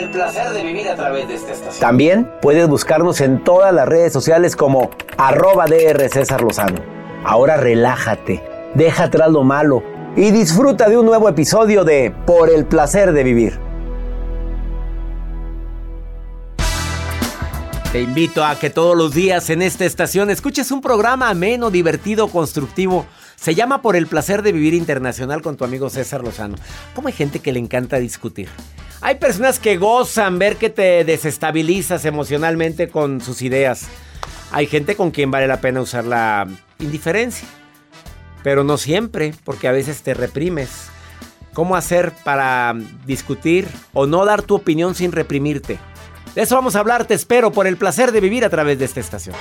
El placer de vivir a través de esta estación. También puedes buscarnos en todas las redes sociales como arroba DR César Lozano. Ahora relájate, deja atrás lo malo y disfruta de un nuevo episodio de Por el placer de vivir. Te invito a que todos los días en esta estación escuches un programa ameno, divertido, constructivo. Se llama Por el placer de vivir internacional con tu amigo César Lozano. Como hay gente que le encanta discutir. Hay personas que gozan ver que te desestabilizas emocionalmente con sus ideas. Hay gente con quien vale la pena usar la indiferencia. Pero no siempre, porque a veces te reprimes. ¿Cómo hacer para discutir o no dar tu opinión sin reprimirte? De eso vamos a hablar, te espero por el placer de vivir a través de esta estación.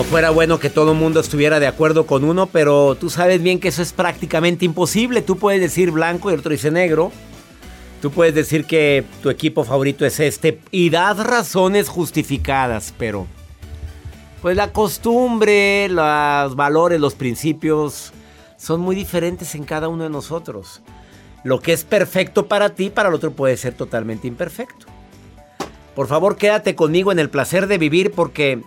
No fuera bueno que todo el mundo estuviera de acuerdo con uno, pero tú sabes bien que eso es prácticamente imposible. Tú puedes decir blanco y el otro dice negro. Tú puedes decir que tu equipo favorito es este y das razones justificadas, pero pues la costumbre, los valores, los principios son muy diferentes en cada uno de nosotros. Lo que es perfecto para ti, para el otro puede ser totalmente imperfecto. Por favor, quédate conmigo en el placer de vivir porque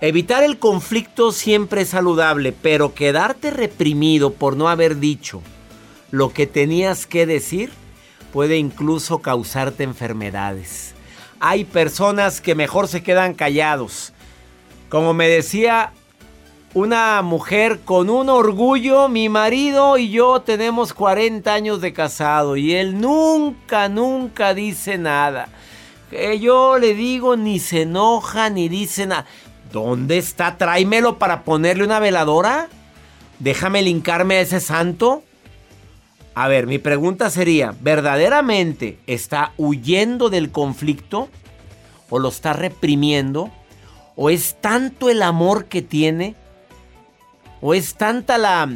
evitar el conflicto siempre es saludable, pero quedarte reprimido por no haber dicho lo que tenías que decir puede incluso causarte enfermedades. Hay personas que mejor se quedan callados. Como me decía una mujer con un orgullo, mi marido y yo tenemos 40 años de casado y él nunca, nunca dice nada. Que yo le digo ni se enoja ni dice nada. ¿Dónde está? Tráemelo para ponerle una veladora. Déjame linkarme a ese santo. A ver, mi pregunta sería, ¿verdaderamente está huyendo del conflicto? ¿O lo está reprimiendo? ¿O es tanto el amor que tiene? ¿O es tanta la...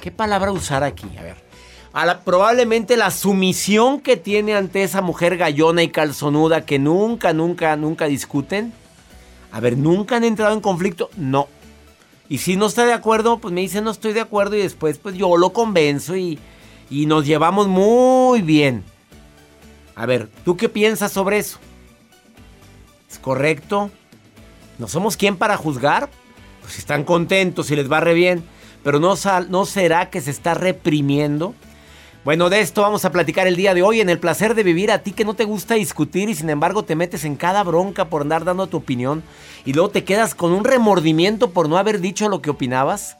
¿Qué palabra usar aquí? A ver. Probablemente la sumisión que tiene ante esa mujer gallona y calzonuda que nunca, nunca, nunca discuten. A ver, ¿nunca han entrado en conflicto? No. Y si no está de acuerdo, pues me dice no estoy de acuerdo y después pues yo lo convenzo y, y nos llevamos muy bien. A ver, ¿tú qué piensas sobre eso? ¿Es correcto? ¿No somos quien para juzgar? Pues si están contentos y les va re bien. Pero no, ¿no será que se está reprimiendo? Bueno, de esto vamos a platicar el día de hoy en el placer de vivir a ti que no te gusta discutir y sin embargo te metes en cada bronca por andar dando tu opinión y luego te quedas con un remordimiento por no haber dicho lo que opinabas.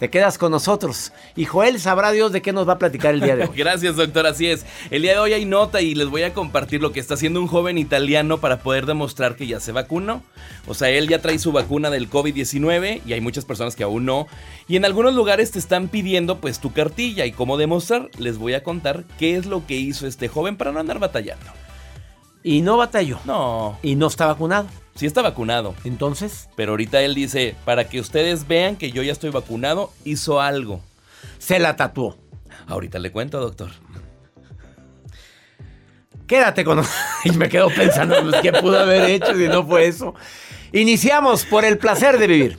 Te quedas con nosotros. Y Joel sabrá Dios de qué nos va a platicar el día de hoy. Gracias, doctor. Así es. El día de hoy hay nota y les voy a compartir lo que está haciendo un joven italiano para poder demostrar que ya se vacunó. O sea, él ya trae su vacuna del COVID-19 y hay muchas personas que aún no. Y en algunos lugares te están pidiendo pues tu cartilla y cómo demostrar. Les voy a contar qué es lo que hizo este joven para no andar batallando. Y no batalló. No, Y no está vacunado. sí está vacunado. Entonces, Pero ahorita él dice, para que ustedes vean que yo ya estoy vacunado, hizo algo. se la tatuó? Ahorita le cuento, doctor. Quédate con... y me quedo pensando, pues, ¿qué pudo haber hecho si no fue eso? Iniciamos por el placer de vivir.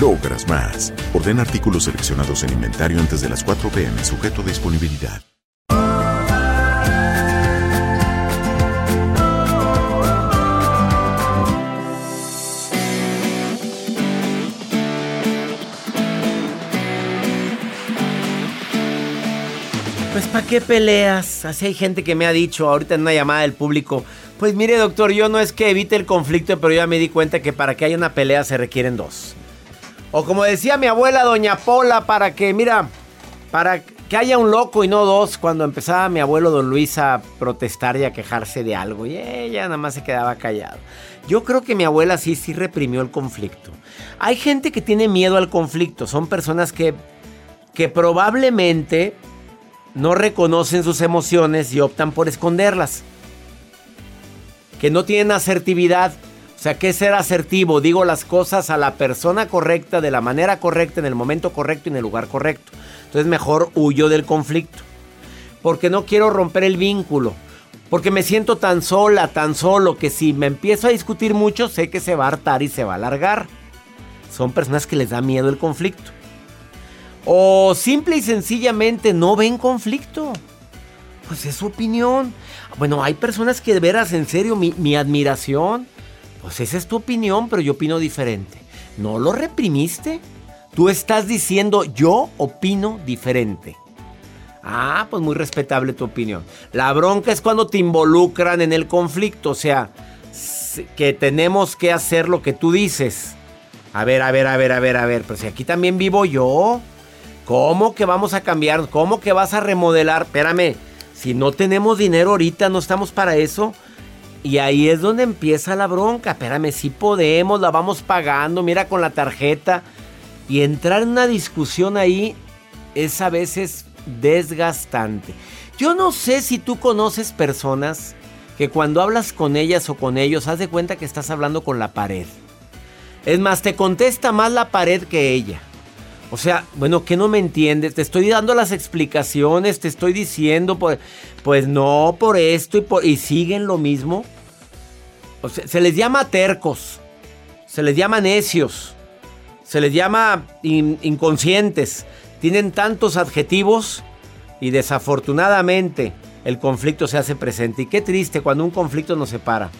logras más. Orden artículos seleccionados en inventario antes de las 4 pm, sujeto a disponibilidad. Pues ¿para qué peleas? Así hay gente que me ha dicho ahorita en una llamada del público. Pues mire doctor, yo no es que evite el conflicto, pero ya me di cuenta que para que haya una pelea se requieren dos. O como decía mi abuela doña Pola, para que, mira, para que haya un loco y no dos, cuando empezaba mi abuelo don Luis a protestar y a quejarse de algo, y ella nada más se quedaba callado. Yo creo que mi abuela sí, sí reprimió el conflicto. Hay gente que tiene miedo al conflicto, son personas que, que probablemente no reconocen sus emociones y optan por esconderlas. Que no tienen asertividad. O sea, ¿qué es ser asertivo? Digo las cosas a la persona correcta, de la manera correcta, en el momento correcto y en el lugar correcto. Entonces mejor huyo del conflicto. Porque no quiero romper el vínculo. Porque me siento tan sola, tan solo, que si me empiezo a discutir mucho, sé que se va a hartar y se va a alargar. Son personas que les da miedo el conflicto. O simple y sencillamente no ven conflicto. Pues es su opinión. Bueno, hay personas que de veras, en serio, mi, mi, admiración. Pues esa es tu opinión, pero yo opino diferente. No lo reprimiste. Tú estás diciendo yo opino diferente. Ah, pues muy respetable tu opinión. La bronca es cuando te involucran en el conflicto. O sea, que tenemos que hacer lo que tú dices. A ver, a ver, a ver, a ver, a ver. Pero si aquí también vivo yo. ¿Cómo que vamos a cambiar? ¿Cómo que vas a remodelar? Espérame, si no tenemos dinero ahorita, no estamos para eso. Y ahí es donde empieza la bronca. Espérame, si podemos, la vamos pagando, mira con la tarjeta. Y entrar en una discusión ahí es a veces desgastante. Yo no sé si tú conoces personas que cuando hablas con ellas o con ellos, haz de cuenta que estás hablando con la pared. Es más, te contesta más la pared que ella. O sea, bueno, ¿qué no me entiendes? Te estoy dando las explicaciones, te estoy diciendo, pues, pues no por esto y, por, y siguen lo mismo. Se les llama tercos, se les llama necios, se les llama in, inconscientes. Tienen tantos adjetivos y desafortunadamente el conflicto se hace presente. Y qué triste cuando un conflicto nos separa.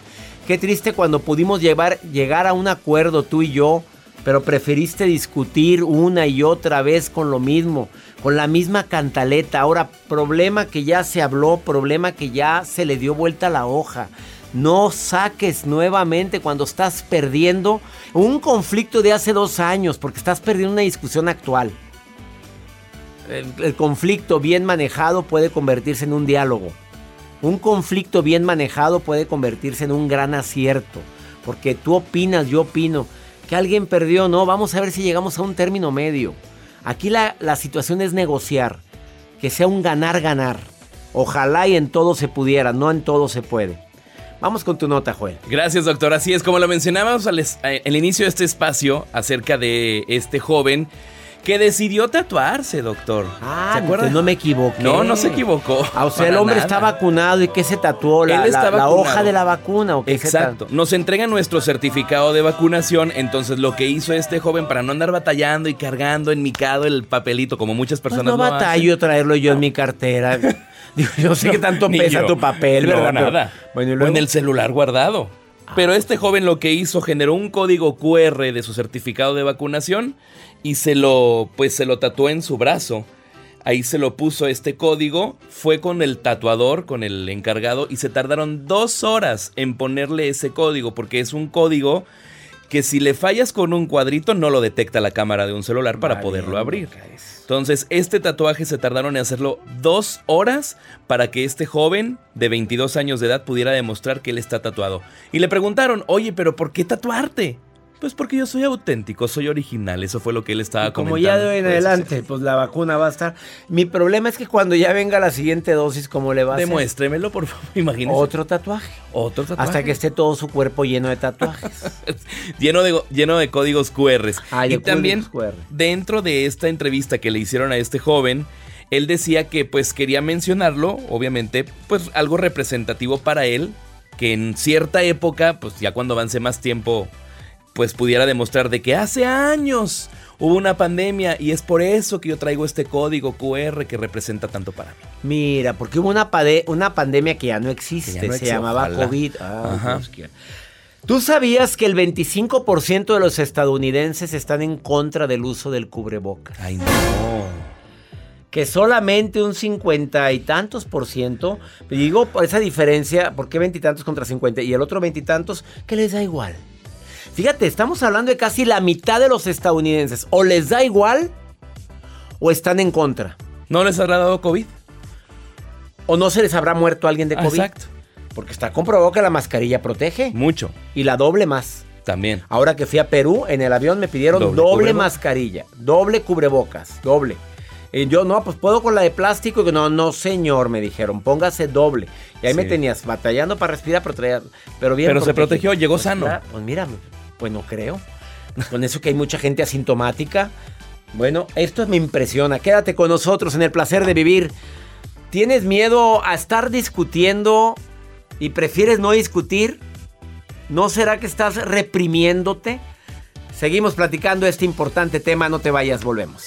Qué triste cuando pudimos llegar a un acuerdo tú y yo pero preferiste discutir una y otra vez con lo mismo. con la misma cantaleta. Ahora, problema que ya se habló, problema que ya se le dio vuelta la hoja. No saques nuevamente cuando estás perdiendo un conflicto de hace dos años, porque estás perdiendo una discusión actual. El, el conflicto bien manejado puede convertirse en un diálogo. Un conflicto bien manejado puede convertirse en un gran acierto. Porque tú opinas, yo opino. Que alguien perdió, no. Vamos a ver si llegamos a un término medio. Aquí la, la situación es negociar. Que sea un ganar-ganar. Ojalá y en todo se pudiera, no en todo se puede. Vamos con tu nota, Joel. Gracias, doctor. Así es, como lo mencionábamos al, es- eh, al inicio de este espacio acerca de este joven que decidió tatuarse, doctor. Ah, ¿Se acuerda? entonces no me equivoqué. No, no se equivocó. Ah, o sea, el hombre nada. está vacunado y ¿qué se tatuó? La, Él está la- hoja de la vacuna. ¿o Exacto. Nos entrega nuestro certificado de vacunación. Entonces, lo que hizo este joven para no andar batallando y cargando en micado el papelito, como muchas Pues personas no lo batallo traerlo yo en mi cartera. Digo, yo sé que tanto pesa yo. tu papel, No, ¿verdad? Nada. Bueno, O en el celular guardado. Pero este joven lo que hizo generó un código QR de su certificado de vacunación y se lo pues se lo tatuó en su brazo. Ahí se lo puso este código, fue con el tatuador, con el encargado y se tardaron dos horas en ponerle ese código porque es un código que si le fallas con un cuadrito no lo detecta la cámara de un celular para poderlo abrir. Entonces, este tatuaje se tardaron en hacerlo dos horas para que este joven de 22 años de edad pudiera demostrar que él está tatuado. Y le preguntaron, oye, pero ¿por qué tatuarte? Pues porque yo soy auténtico, soy original. Eso fue lo que él estaba Como comentando. ya de hoy en Pues, adelante, pues la vacuna va a estar. Mi problema es que cuando ya venga la siguiente dosis, ¿cómo le va a? Demuéstremelo, por favor, imagínese. Otro tatuaje. Otro tatuaje. Hasta que esté todo su cuerpo lleno de tatuajes. lleno de, lleno de códigos QR. Ah, y también QR. dentro de esta entrevista que le hicieron a este joven, él decía que pues quería mencionarlo, obviamente, pues algo representativo para él, que en cierta época, pues ya cuando avance más tiempo, pues pudiera demostrar de que hace años hubo una pandemia y es por eso que yo traigo este código QR que representa tanto para mí. Mira, porque hubo una, una pandemia que ya no existe, Que ya no se existe, llamaba ojalá. COVID. Ah, Ajá. ¿Tú sabías que el 25% de los estadounidenses están en contra del uso del cubrebocas? Ay, no. Que solamente un 50 y tantos por ciento, digo por esa diferencia, ¿por qué veintitantos contra 50? Y el otro veintitantos, que les da igual. Fíjate, estamos hablando de casi la mitad de los estadounidenses. O les da igual o están en contra. ¿No les habrá dado COVID? O no se les habrá muerto alguien de COVID. exacto. Porque está comprobado que la mascarilla protege. Mucho. Y la doble más. También. Ahora que fui a Perú, en el avión me pidieron Doble doble, mascarilla, doble cubrebocas, doble. Y yo, no, pues puedo con la de plástico. Y No, no, señor, me dijeron, póngase doble. Y ahí me tenías batallando para respirar, pero, traía- pero bien. Pero se protegió, llegó Pues sano. pues mira, pues no creo. Con eso que hay mucha gente asintomática. Bueno, esto me impresiona. Quédate con nosotros en el placer de vivir. ¿Tienes miedo a estar discutiendo y prefieres no discutir? ¿No será que estás reprimiéndote? Seguimos platicando este importante tema, no te vayas, volvemos.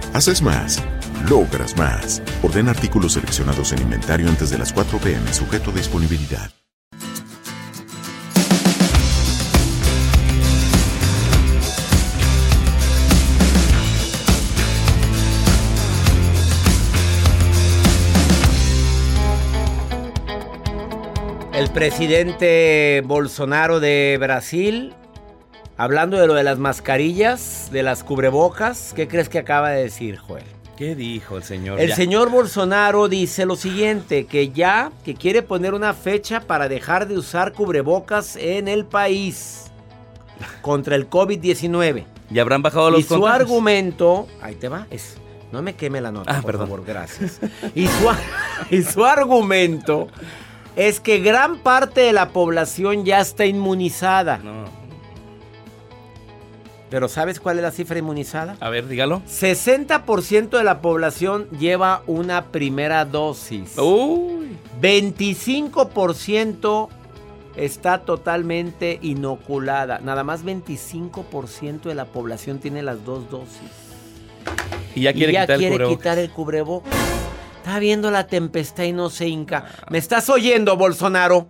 Haces más, logras más. Orden artículos seleccionados en inventario antes de las 4 pm, sujeto a disponibilidad. El presidente Bolsonaro de Brasil, hablando de lo de las mascarillas, de las cubrebocas, ¿qué crees que acaba de decir, Joel? ¿Qué dijo el señor? El Ya. señor Bolsonaro dice lo siguiente, que ya, que quiere poner una fecha para dejar de usar cubrebocas en el país contra el COVID-19. ¿Ya habrán bajado los Y su contagios? argumento, ahí te va, es, no me queme la nota, Ah, por perdón. favor, gracias. Y su, y su argumento es que gran parte de la población ya está inmunizada. No. Pero ¿sabes cuál es la cifra inmunizada? A ver, dígalo. 60% de la población lleva una primera dosis. Uy. 25% está totalmente inoculada. Nada más 25% de la población tiene las dos dosis. Y ya quiere y ya quitar el quiere cubrebocas. quitar el cubrebocas. Está viendo la tempestad y no se hinca. ¿Me estás oyendo, Bolsonaro?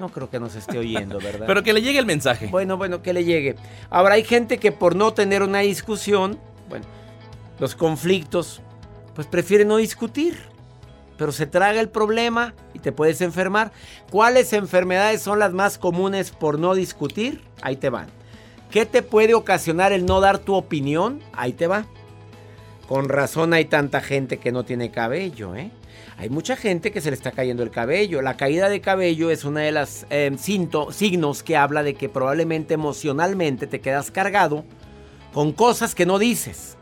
No creo que nos esté oyendo, ¿verdad? Pero que le llegue el mensaje. Bueno, bueno, que le llegue. Ahora hay gente que por no tener una discusión, bueno, los conflictos, pues prefiere no discutir. Pero se traga el problema y te puedes enfermar. ¿Cuáles enfermedades son las más comunes por no discutir? Ahí te van. ¿Qué te puede ocasionar el no dar tu opinión? Ahí te va. Con razón hay tanta gente que no tiene cabello, ¿eh? Hay mucha gente que se le está cayendo el cabello. La caída de cabello es una de las cinto- signos que habla de que probablemente emocionalmente te quedas cargado con cosas que no dices.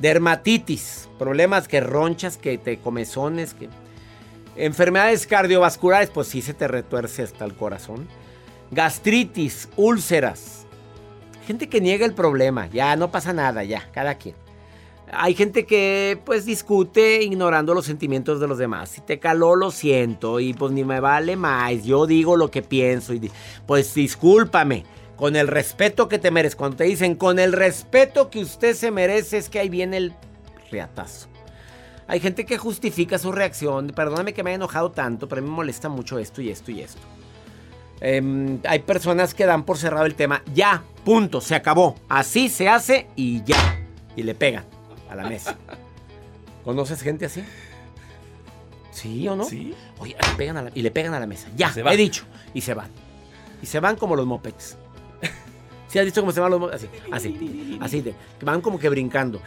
Dermatitis, problemas que ronchas, que te comezones, que... Enfermedades cardiovasculares, pues sí se te retuerce hasta el corazón. Gastritis, úlceras. Gente que niega el problema, ya no pasa nada, ya, cada quien. Hay gente que pues discute ignorando los sentimientos de los demás. Si te caló, lo siento y pues ni me vale más. Yo digo lo que pienso y pues discúlpame. Con el respeto que te mereces. Cuando te dicen con el respeto que usted se merece es que ahí viene el riatazo. Hay gente que justifica su reacción. Perdóname que me haya enojado tanto, pero a mí me molesta mucho esto y esto y esto. Em, hay personas que dan por cerrado el tema. Ya, punto, se acabó. Así se hace y ya. Y le pegan a la mesa. ¿Conoces gente así? ¿Sí o no? Sí. Oye, le pegan a la- y le pegan a la mesa. Ya, se va. he dicho. Y se van. Y se van como los mopeds. ¿Sí has visto cómo se van los mopeds? Así, así, así. De, van como que brincando.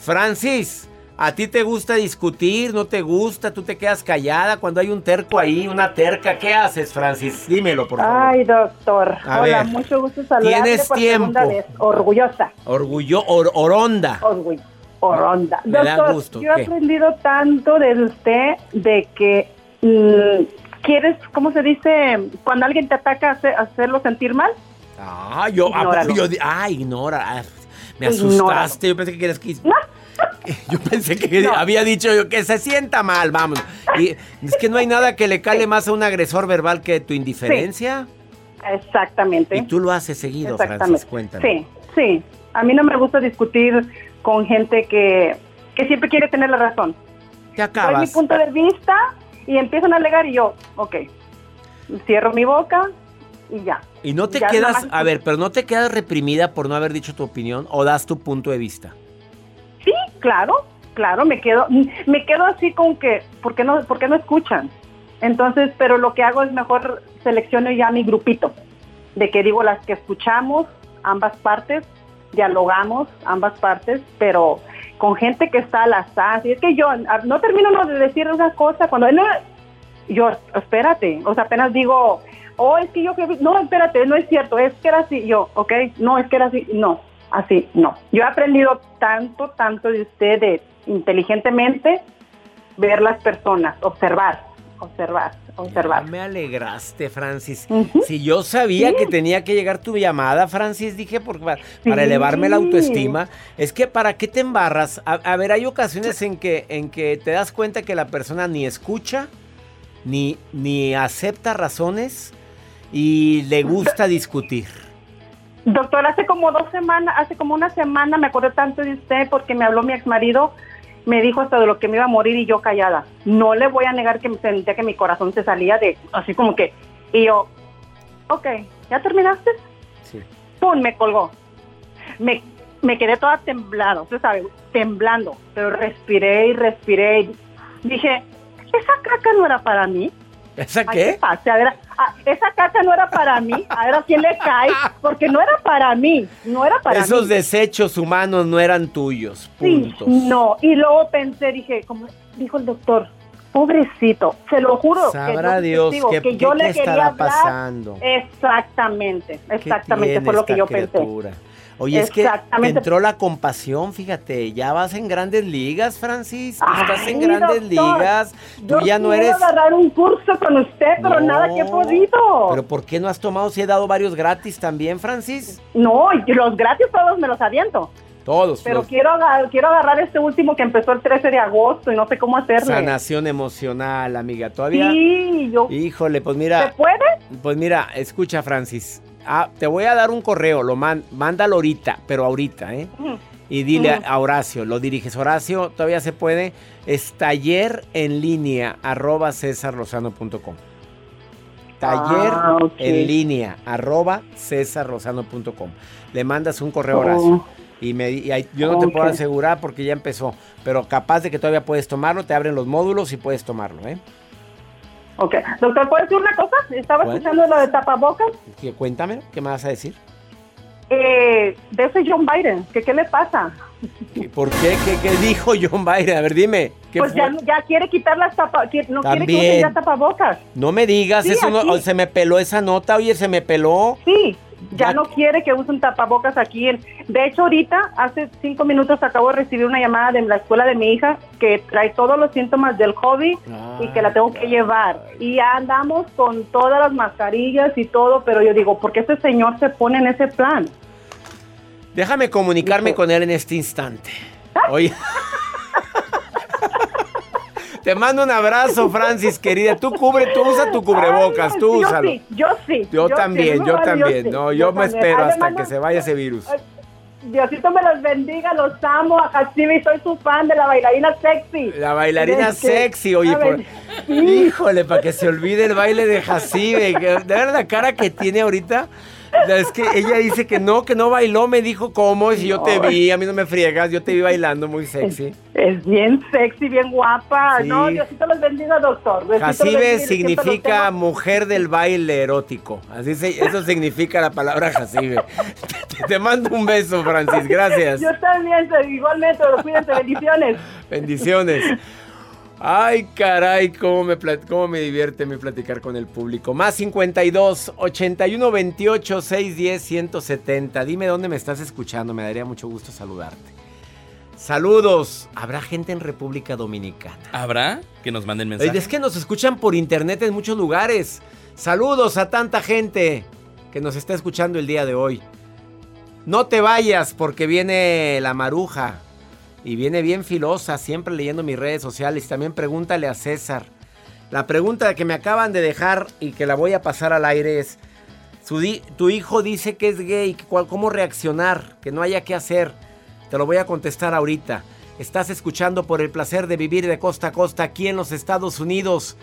Francis, ¿a ti te gusta discutir? ¿No te gusta? ¿Tú te quedas callada cuando hay un terco ahí, una terca? ¿Qué haces, Francis? Dímelo, por favor. Ay, doctor. A Hola, ver. mucho gusto saludarle Tienes por tiempo. segunda vez. Orgullosa. Orgullo, or- oronda. Orgullo. Oronda. Me da Doctor, gusto, yo he aprendido tanto de usted de que mm, quieres, ¿cómo se dice? Cuando alguien te ataca, hace- hacerlo sentir mal. Ah, yo, ¿a Ignóralo. poco yo ah, ignora. Ah, me Ignóralo. asustaste. Yo pensé que querías que. Yo pensé que había dicho yo que se sienta mal, vamos. Y es que no hay nada que le cale más a un agresor verbal que tu indiferencia. Exactamente. Y tú lo haces seguido. Francis, cuéntame. Sí, sí. A mí no me gusta discutir con gente que, que siempre quiere tener la razón. Te Doy mi acabas. punto de vista y empiezan a alegar y yo, ok, cierro mi boca y ya. Y no te Ya quedas, a ver, pero no te quedas reprimida por no haber dicho tu opinión o das tu punto de vista. Sí, claro, claro, me quedo, me quedo así con que, ¿por qué no, por qué no escuchan? Entonces, pero lo que hago es mejor selecciono ya mi grupito, de que digo las que escuchamos, ambas partes, dialogamos ambas partes, pero con gente que está al azar. Y es que yo no termino no, de decir una cosa cuando no, yo, espérate, o sea, apenas digo, oh, es que yo, no, espérate, no es cierto, es que era así, yo, ok, no, es que era así, no, así, no. Yo he aprendido tanto, tanto de usted, de inteligentemente ver las personas, observar, observar, observar. Ya me alegraste, Francis. Si yo sabía que tenía que llegar tu llamada, Francis, dije, para, para elevarme la autoestima, es que ¿para qué te embarras? A, a, ver, hay ocasiones en que, en que te das cuenta que la persona ni escucha, ni, ni acepta razones y le gusta discutir. Doctor, hace como dos semanas, hace como una semana me acordé tanto de usted porque me habló mi ex marido, me dijo hasta de lo que me iba a morir y yo callada. No le voy a negar que sentía que mi corazón se salía de, así como que, y yo, ok, ¿ya terminaste? Sí. ¡Pum! Me colgó. Me, me quedé toda temblada, usted sabe, temblando, pero respiré y respiré. Y dije, esa caca no era para mí. ¿Esa Ay, qué? pasa? A ver, ah, esa caca no era para mí. A ver a quién le cae, porque no era para mí. No era para Esos mí. desechos humanos no eran tuyos. Sí, no. Y luego pensé, dije, como dijo el doctor, pobrecito, se lo juro. Sabrá que yo Dios que yo qué- le quería estará hablar. pasando. Exactamente, ¿Qué exactamente fue lo que yo pensé. Oye, es que te entró la compasión, fíjate, ya vas en grandes ligas, Francis, estás en grandes doctor, ligas, tú yo ya no eres... agarrar un curso con usted, pero No, nada que he podido. Pero ¿por qué no has tomado si he dado varios gratis también, Francis? No, y los gratis todos me los aviento. Todos. Pero los- quiero, agar- quiero agarrar este último que empezó el 13 de agosto y no sé cómo hacerle. Sanación emocional, amiga, todavía... Sí, yo... Híjole, pues ¿Se mira, puede? pues mira, escucha, Francis. Ah, te voy a dar un correo, lo man, mándalo ahorita, pero ahorita, ¿eh? Y dile a- Horacio, lo diriges. Horacio, todavía se puede. Es taller en línea arroba cesarrosano.com. Taller Ah, en línea arroba cesarrosano.com. Le mandas un correo a Oh. Horacio. Y, me, y ahí- yo no te puedo asegurar porque ya empezó. Pero capaz de que todavía puedes tomarlo. Te abren los módulos y puedes tomarlo, ¿eh? Ok. Doctor, ¿puedo decir una cosa? Estaba escuchando lo de tapabocas. Que- Cuéntame, ¿qué me vas a decir? Eh, de ese John Biden, que qué le pasa? ¿Qué- ¿Por qué? ¿Qué, qué dijo John Biden? A ver, dime. ¿qué Pues ya, ya quiere quitar las tapas, no quiere que ya tapabocas. No me digas, Sí, eso no- se me peló esa nota, oye, se me peló. Sí, ya no quiere que usen tapabocas aquí. en- De hecho, ahorita, hace cinco minutos, acabo de recibir una llamada de la escuela de mi hija que trae todos los síntomas del COVID y que la tengo que llevar. Y ya andamos con todas las mascarillas y todo, pero yo digo, ¿por qué ese señor se pone en ese plan? Déjame comunicarme con él en este instante. Oye. Te mando un abrazo, Francis, querida. Tú cubre, tú usa tu cubrebocas, Ay, tú yo úsalo. sí, yo sí. Yo también, no yo también. sí, No, yo me también. espero hasta que se vaya ese virus. Diosito me los bendiga, los amo. A Hatsimi, soy su fan de la bailarina sexy. La bailarina Es que, sexy, oye, por- híjole, para que se olvide el baile de Jacibe. De ver la cara que tiene ahorita. Es que ella dice que no, que no bailó, me dijo cómo, si yo te vi, a mí no me friegas, yo te vi bailando muy sexy. Es bien sexy, bien guapa. Sí. No, Diosito los bendiga, doctor. Jacibe significa mujer del baile erótico. Así se, eso significa la palabra Jacibe. Te, te mando un beso, Francis. Gracias. Yo también, igualmente, cuídense, bendiciones. Bendiciones. Ay, caray, cómo me, cómo me divierte mi platicar con el público. Más 52 81 28 610 170. Dime dónde me estás escuchando, me daría mucho gusto saludarte. Saludos. ¿Habrá gente en República Dominicana? ¿Habrá? Que nos manden mensajes. Es que nos escuchan por internet en muchos lugares. Saludos a tanta gente que nos está escuchando el día de hoy. No te vayas porque viene la maruja y viene bien filosa, siempre leyendo mis redes sociales. También pregúntale a César. La pregunta que me acaban de dejar y que la voy a pasar al aire es, tu hijo dice que es gay, ¿cómo reaccionar? Que no haya qué hacer. Te lo voy a contestar ahorita. Estás escuchando por el placer de vivir de costa a costa aquí en los Estados Unidos.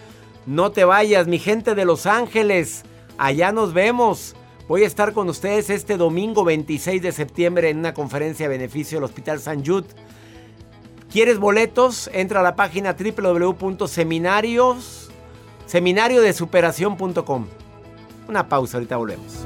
No te vayas, mi gente de Los Ángeles. Allá nos vemos. Voy a estar con ustedes este domingo 26 de septiembre en una conferencia a beneficio del Hospital San Jude. ¿Quieres boletos? Entra a la página www.seminarios seminariodesuperación.com. Una pausa, ahorita volvemos.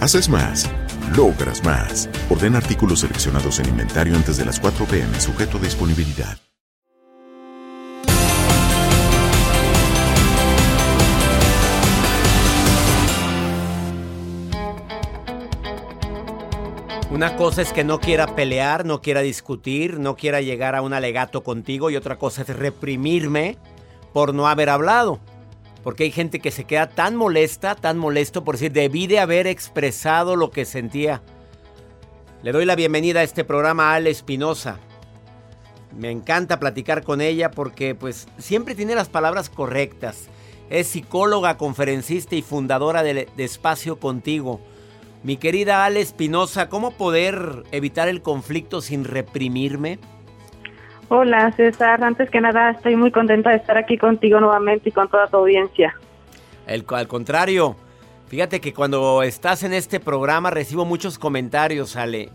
Haces más, logras más. Orden artículos seleccionados en inventario antes de las 4 pm, sujeto a disponibilidad. Una cosa es que no quiera pelear, no quiera discutir, no quiera llegar a un alegato contigo y otra cosa es reprimirme por no haber hablado. Porque hay gente que se queda tan molesta, tan molesto por decir, debí de haber expresado lo que sentía. Le doy la bienvenida a este programa a Ale Espinosa. Me encanta platicar con ella porque pues siempre tiene las palabras correctas. Es psicóloga, conferencista y fundadora de, de Espacio Contigo. Mi querida Ale Espinosa, ¿cómo poder evitar el conflicto sin reprimirme? Hola César, antes que nada estoy muy contenta de estar aquí contigo nuevamente y con toda tu audiencia. El, al contrario, fíjate que cuando estás en este programa recibo muchos comentarios, Ale.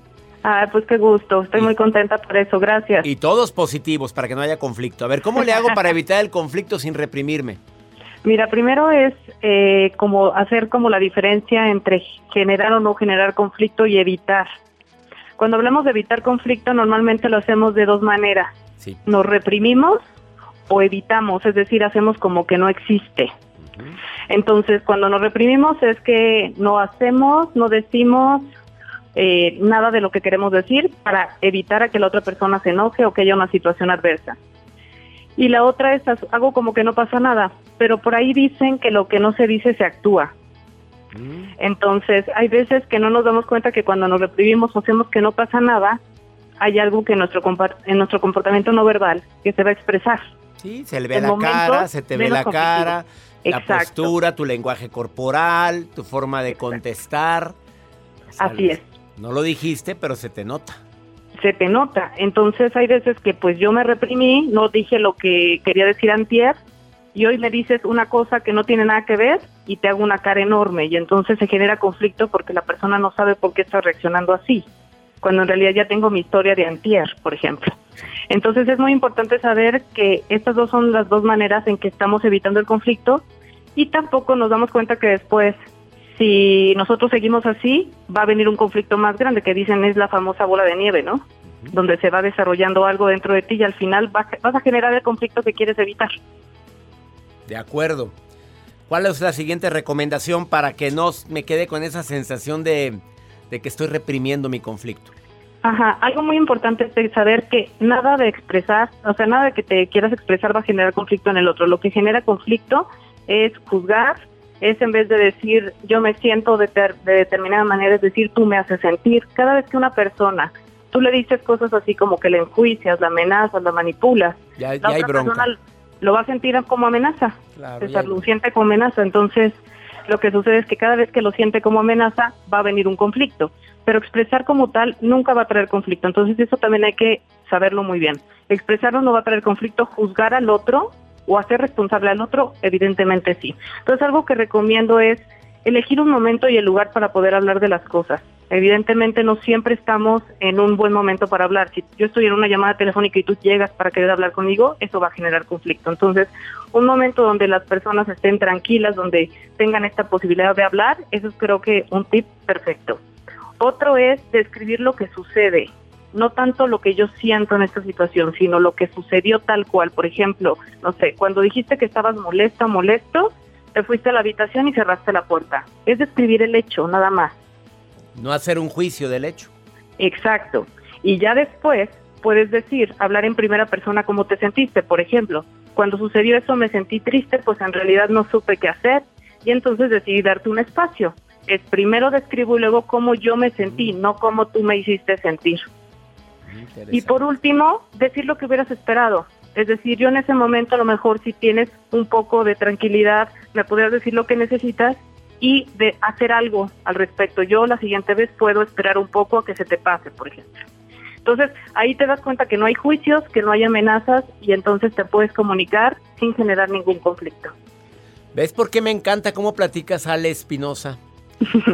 Ah, pues qué gusto, estoy muy contenta por eso, gracias. Y todos positivos para que no haya conflicto. A ver, ¿cómo le hago para evitar el conflicto sin reprimirme? Mira, primero es eh, como hacer como la diferencia entre generar o no generar conflicto y evitar. Cuando hablamos de evitar conflicto, normalmente lo hacemos de dos maneras. Sí. Nos reprimimos o evitamos, es decir, hacemos como que no existe. Entonces, cuando nos reprimimos es que no hacemos, no decimos eh, nada de lo que queremos decir para evitar a que la otra persona se enoje o que haya una situación adversa. Y la otra es hago como que no pasa nada, pero por ahí dicen que lo que no se dice se actúa. Entonces, hay veces que no nos damos cuenta que cuando nos reprimimos o hacemos que no pasa nada, hay algo que en nuestro, en nuestro comportamiento no verbal que se va a expresar. Sí, se le ve En la cara, se te ve la cara, la postura, tu lenguaje corporal, tu forma de contestar. Así es. No lo dijiste, pero se te nota. se te nota. Entonces hay veces que pues yo me reprimí, no dije lo que quería decir antier y hoy me dices una cosa que no tiene nada que ver y te hago una cara enorme y entonces se genera conflicto porque la persona no sabe por qué está reaccionando así, cuando en realidad ya tengo mi historia de antier, por ejemplo. Entonces es muy importante saber que estas dos son las dos maneras en que estamos evitando el conflicto y tampoco nos damos cuenta que después si nosotros seguimos así, va a venir un conflicto más grande, que dicen es la famosa bola de nieve, ¿no? Donde se va desarrollando algo dentro de ti y al final va- vas a generar el conflicto que quieres evitar. De acuerdo. ¿Cuál es la siguiente recomendación para que no me quede con esa sensación de, de que estoy reprimiendo mi conflicto? Ajá, algo muy importante es saber que nada de expresar, o sea, nada de que te quieras expresar va a generar conflicto en el otro. Lo que genera conflicto es juzgar, es en vez de decir yo me siento de, de determinada manera, es decir tú me haces sentir. Cada vez que una persona tú le dices cosas así como que le enjuicias, la amenazas, la manipulas, Ya, la ya hay otra bronca. persona lo va a sentir como amenaza. Claro, César lo siente como amenaza. Entonces, lo que sucede es que cada vez que lo siente como amenaza, va a venir un conflicto. Pero expresar como tal nunca va a traer conflicto. Entonces, eso también hay que saberlo muy bien. Expresarlo no va a traer conflicto, juzgar al otro o hacer responsable al otro, evidentemente sí. Entonces, algo que recomiendo es elegir un momento y el lugar para poder hablar de las cosas. Evidentemente no siempre estamos en un buen momento para hablar. Si yo estoy en una llamada telefónica y tú llegas para querer hablar conmigo, eso va a generar conflicto. Entonces, un momento donde las personas estén tranquilas, donde tengan esta posibilidad de hablar, eso es creo que un tip perfecto. Otro es describir lo que sucede, no tanto lo que yo siento en esta situación, sino lo que sucedió tal cual. Por ejemplo, no sé, cuando dijiste que estabas molesta, molesto, te fuiste a la habitación y cerraste la puerta. Es describir el hecho, nada más. No hacer un juicio del hecho. Exacto. Y ya después puedes decir, hablar en primera persona cómo te sentiste. Por ejemplo, cuando sucedió eso me sentí triste, pues en realidad no supe qué hacer y entonces decidí darte un espacio. Es primero describo y luego cómo yo me sentí, no cómo tú me hiciste sentir. Y por último, decir lo que hubieras esperado. Es decir, yo en ese momento a lo mejor si tienes un poco de tranquilidad, me podrías decir lo que necesitas y de hacer algo al respecto. Yo la siguiente vez puedo esperar un poco a que se te pase, por ejemplo. Entonces, ahí te das cuenta que no hay juicios, que no hay amenazas y entonces te puedes comunicar sin generar ningún conflicto. ¿Ves por qué me encanta cómo platicas, Ale Espinosa?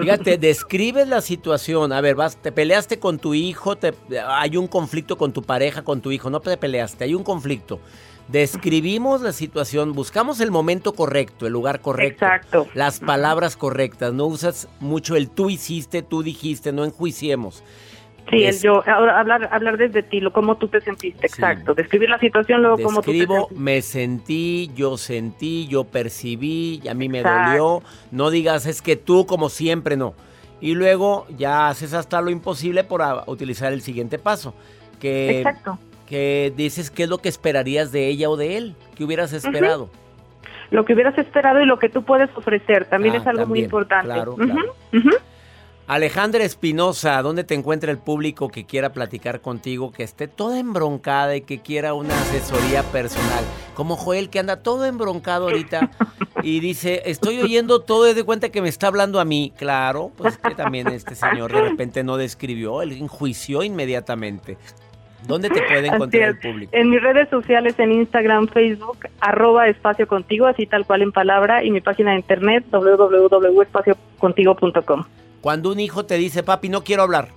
Fíjate, describes la situación. A ver, vas, te peleaste con tu hijo, te- hay un conflicto con tu pareja, con tu hijo. No te peleaste, hay un conflicto. Describimos la situación, buscamos el momento correcto, el lugar correcto. Exacto. Las palabras correctas. No usas mucho el tú hiciste, tú dijiste, no enjuiciemos. Sí, el yo, hablar, hablar desde ti, lo cómo tú te sentiste, exacto. Describir la situación, luego cómo tú te Describo, sentiste. me sentí, yo sentí, yo percibí, y a mí me dolió. No digas es que tú como siempre no. Y luego ya haces hasta lo imposible por a- utilizar el siguiente paso. Que, Exacto. Que dices qué es lo que esperarías de ella o de él. ¿Qué hubieras esperado? Lo que hubieras esperado y lo que tú puedes ofrecer también Ah, es algo muy importante. claro. Alejandra Espinosa, ¿dónde te encuentra el público que quiera platicar contigo, que esté toda embroncada y que quiera una asesoría personal? Como Joel, que anda todo embroncado ahorita y dice, estoy oyendo todo y de cuenta que me está hablando a mí. Claro, pues que también este señor de repente no describió, él enjuició inmediatamente. ¿Dónde te puede encontrar el público? En mis redes sociales, en Instagram, Facebook, arroba espacio contigo, así tal cual en palabra, y mi página de internet, www.espaciocontigo.com. Cuando un hijo te dice, papi, no quiero hablar.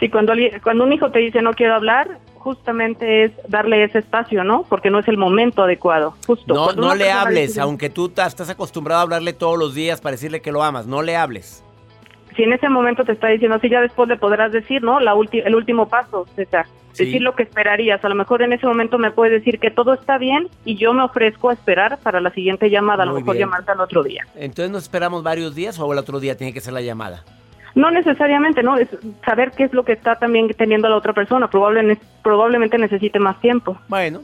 Sí, cuando, alguien- cuando un hijo te dice no quiero hablar, justamente es darle ese espacio, ¿no? Porque no es el momento adecuado. Justo. No, no le hables, dice- aunque tú estás acostumbrado a hablarle todos los días para decirle que lo amas, no le hables. Si en ese momento te está diciendo así, ya después le podrás decir, ¿no? La ulti- el último paso, César. Sí. Decir lo que esperarías. A lo mejor en ese momento me puede decir que todo está bien y yo me ofrezco a esperar para la siguiente llamada. A lo Muy mejor bien. llamarte al otro día. Entonces nos esperamos varios días o el otro día tiene que ser la llamada. No necesariamente, ¿no? Es saber qué es lo que está también teniendo la otra persona. Probablemente, probablemente necesite más tiempo. Bueno.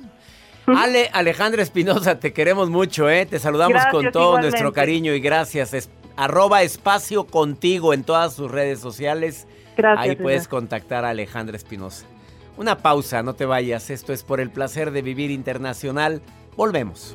Ale, Alejandra Espinosa, te queremos mucho, ¿eh? Te saludamos Gracias, con todo igualmente. nuestro cariño y gracias. Arroba espacio contigo en todas sus redes sociales. Gracias, Ahí puedes contactar a Alejandra Espinosa. Una pausa, no te vayas. Esto es por el placer de vivir internacional. Volvemos.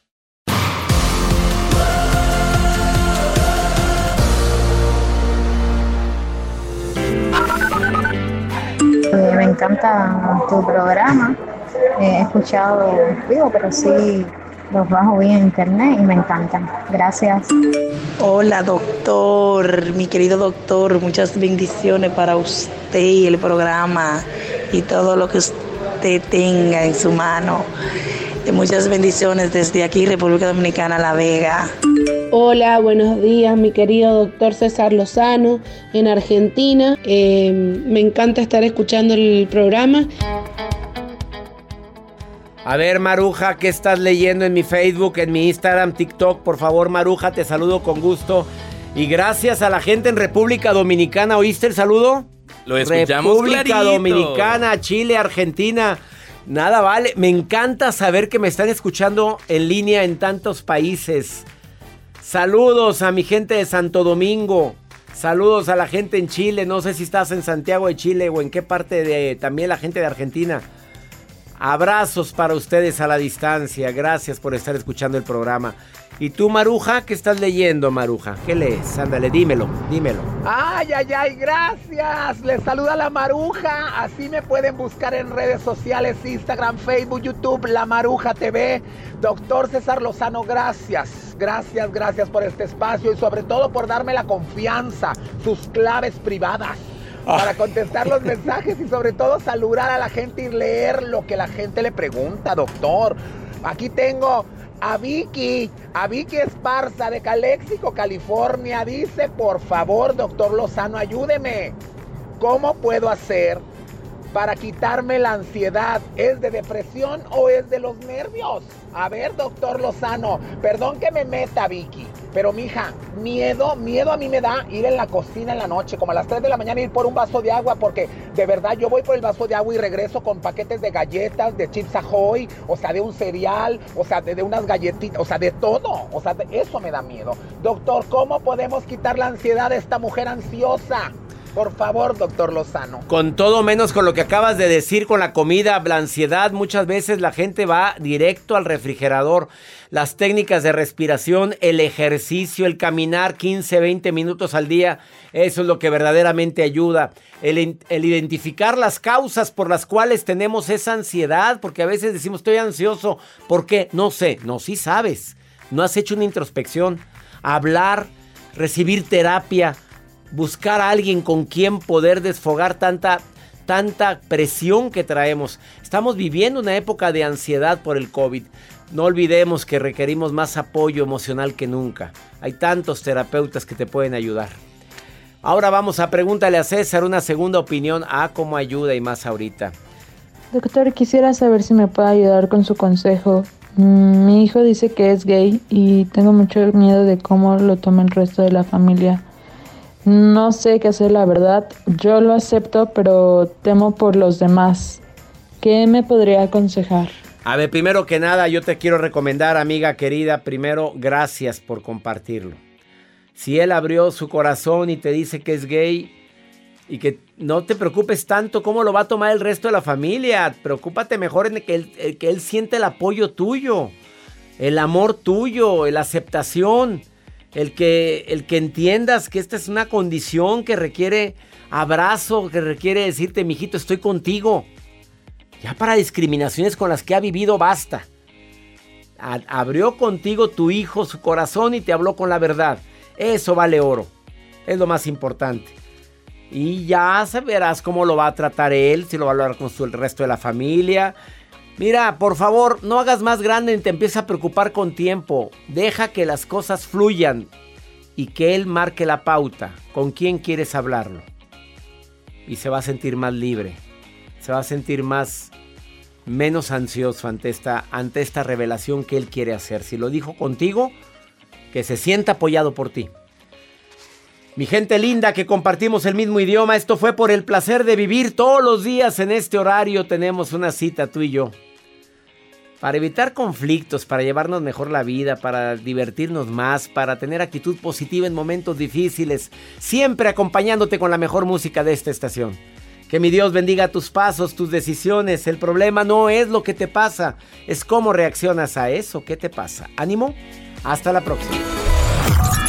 Encanta tu programa. He escuchado, digo, pero sí los bajo bien en internet y me encantan. Gracias. Hola doctor, mi querido doctor, muchas bendiciones para usted y el programa y todo lo que usted tenga en su mano. Muchas bendiciones desde aquí, República Dominicana, La Vega. Hola, buenos días, mi querido doctor César Lozano en Argentina. Eh, me encanta estar escuchando el programa. A ver, Maruja, ¿qué estás leyendo en mi Facebook, en mi Instagram, TikTok? Por favor, Maruja, te saludo con gusto. Y gracias a la gente en República Dominicana. ¿Oíste el saludo? Lo escuchamos República clarito. Dominicana, Chile, Argentina. Nada vale. Me encanta saber que me están escuchando en línea en tantos países. Saludos a mi gente de Santo Domingo. Saludos a la gente en Chile. No sé si estás en Santiago de Chile o en qué parte de también la gente de Argentina. Abrazos para ustedes a la distancia. Gracias por estar escuchando el programa. ¿Y tú, Maruja? ¿Qué estás leyendo, Maruja? ¿Qué lees? Ándale, dímelo, dímelo. Ay, ay, ay, gracias. Les saluda la Maruja. Así me pueden buscar en redes sociales, Instagram, Facebook, YouTube, La Maruja TV. Doctor César Lozano, gracias. Gracias, gracias por este espacio y sobre todo por darme la confianza, sus claves privadas. Para contestar los mensajes y sobre todo saludar a la gente y leer lo que la gente le pregunta, doctor. Aquí tengo a Vicky, a Vicky Esparza de Calexico, California. Dice, por favor, doctor Lozano, ayúdeme. ¿Cómo puedo hacer para quitarme la ansiedad? ¿Es de depresión o es de los nervios? A ver, doctor Lozano, perdón que me meta, Vicky. Pero mija, miedo, miedo a mí me da ir en la cocina en la noche, como a las 3 de la mañana, ir por un vaso de agua, porque de verdad yo voy por el vaso de agua y regreso con paquetes de galletas, de chips ahoy, o sea, de un cereal, o sea, de, unas galletitas, o sea, de todo. O sea, eso me da miedo. Doctor, ¿cómo podemos quitar la ansiedad de esta mujer ansiosa? Por favor, doctor Lozano. Con todo menos con lo que acabas de decir con la comida, la ansiedad, muchas veces la gente va directo al refrigerador. Las técnicas de respiración, el ejercicio, el caminar 15, 20 minutos al día, eso es lo que verdaderamente ayuda. El, identificar las causas por las cuales tenemos esa ansiedad, porque a veces decimos estoy ansioso, ¿por qué? No sé, no, sí sabes. No has hecho una introspección. Hablar, recibir terapia, buscar a alguien con quien poder desfogar tanta, tanta presión que traemos. Estamos viviendo una época de ansiedad por el COVID. No olvidemos que requerimos más apoyo emocional que nunca. Hay tantos terapeutas que te pueden ayudar. Ahora vamos a pregúntale a César una segunda opinión a cómo ayuda y más ahorita. Doctor, quisiera saber si me puede ayudar con su consejo. Mm, Mi hijo dice que es gay y tengo mucho miedo de cómo lo toma el resto de la familia. No sé qué hacer, la verdad. Yo lo acepto, pero temo por los demás. ¿Qué me podría aconsejar? A ver, primero que nada, yo te quiero recomendar, amiga querida, primero, gracias por compartirlo. Si él abrió su corazón y te dice que es gay y que no te preocupes tanto cómo lo va a tomar el resto de la familia, preocúpate mejor en que él, eh, que él siente el apoyo tuyo, el amor tuyo, la aceptación, el que, el que entiendas que esta es una condición que requiere abrazo, que requiere decirte, mijito, estoy contigo. Ya para discriminaciones con las que ha vivido basta. Abrió contigo tu hijo su corazón y te habló con la verdad. Eso vale oro. Es lo más importante. Y ya verás cómo lo va a tratar él, si lo va a hablar con su- el resto de la familia. Mira, por favor, no hagas más grande ni te empieces a preocupar con tiempo. Deja que las cosas fluyan y que él marque la pauta. ¿Con quién quieres hablarlo? Y se va a sentir más libre. Se va a sentir más menos ansioso ante esta, ante esta revelación que él quiere hacer. Si lo dijo contigo, que se sienta apoyado por ti. Mi gente linda que compartimos el mismo idioma, esto fue por el placer de vivir todos los días en este horario. Tenemos una cita tú y yo. Para evitar conflictos, para llevarnos mejor la vida, para divertirnos más, para tener actitud positiva en momentos difíciles, siempre acompañándote con la mejor música de esta estación. Que mi Dios bendiga tus pasos, tus decisiones. El problema no es lo que te pasa, es cómo reaccionas a eso que te pasa. Ánimo, hasta la próxima.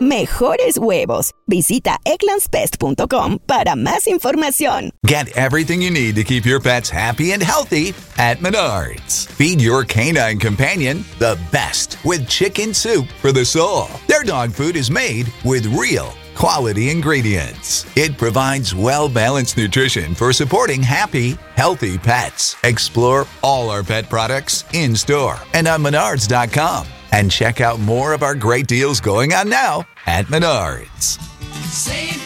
Mejores huevos. Visita egglandsbest.com para más información. Get everything you need to keep your pets happy and healthy at Menards. Feed your canine companion the best with chicken soup for the soul. Their dog food is made with real quality ingredients. It provides well balanced nutrition for supporting happy, healthy pets. Explore all our pet products in store and on menards.com. And check out more of our great deals going on now at Menards. Save